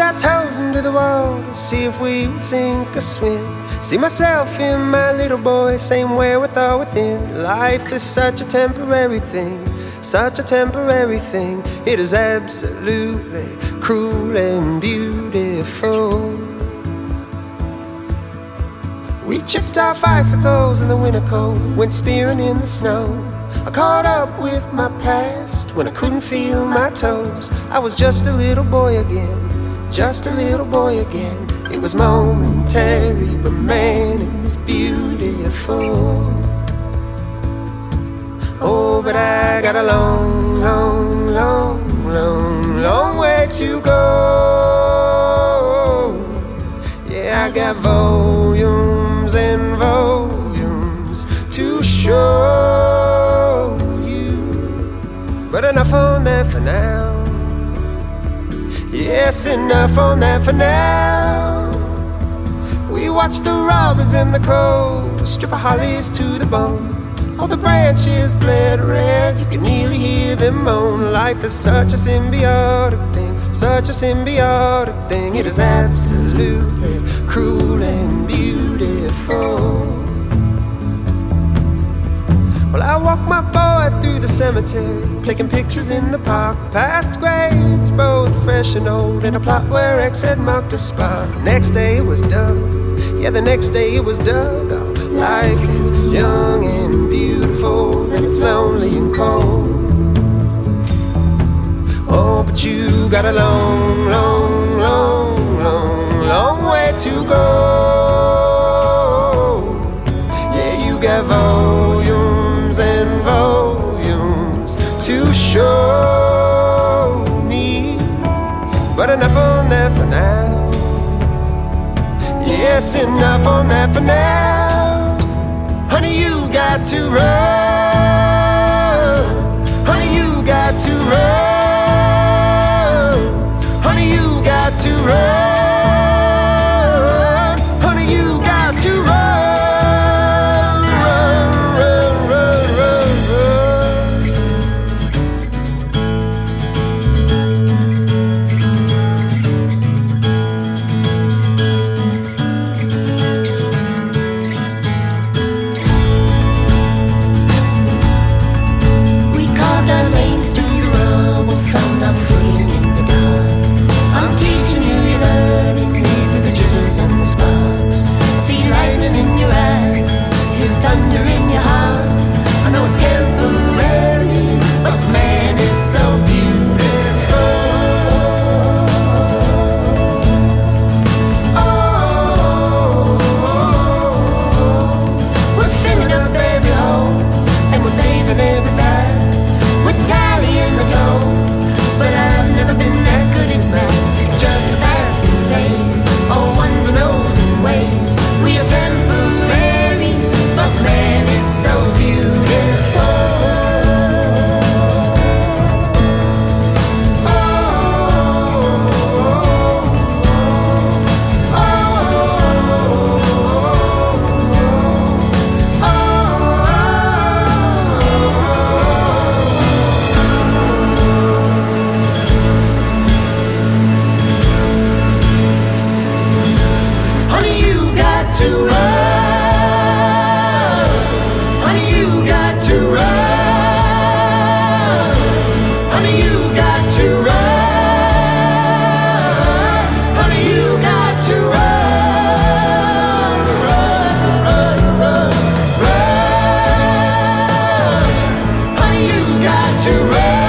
Our toes into the water, see if we would sink or swim. See myself in my little boy, same way with all within. Life is such a temporary thing, such a temporary thing. It is absolutely cruel and beautiful. We chipped off icicles in the winter cold, went spearing in the snow. I caught up with my past when I couldn't feel my toes. I was just a little boy again, just a little boy again. It was momentary, but man, it was beautiful. Oh, but I got a long, long, long, long, long way to go. Yeah, I got volumes Yes, enough on that for now. We watch the robins and the crows strip our hollies to the bone. All the branches bled red, you can nearly hear them moan. Life is such a symbiotic thing, such a symbiotic thing. It is absolutely cemetery, taking pictures in the park, past graves, both fresh and old, in a plot where X had marked a spot. Next day it was dug, yeah, the next day it was dug. Oh, life is young and beautiful, then it's lonely and cold. Oh, but you got a long, long, show me, but enough on that for now. Yes, enough on that for now. Honey, you got to run. Honey, you got to run. Honey, you got to run. got to run.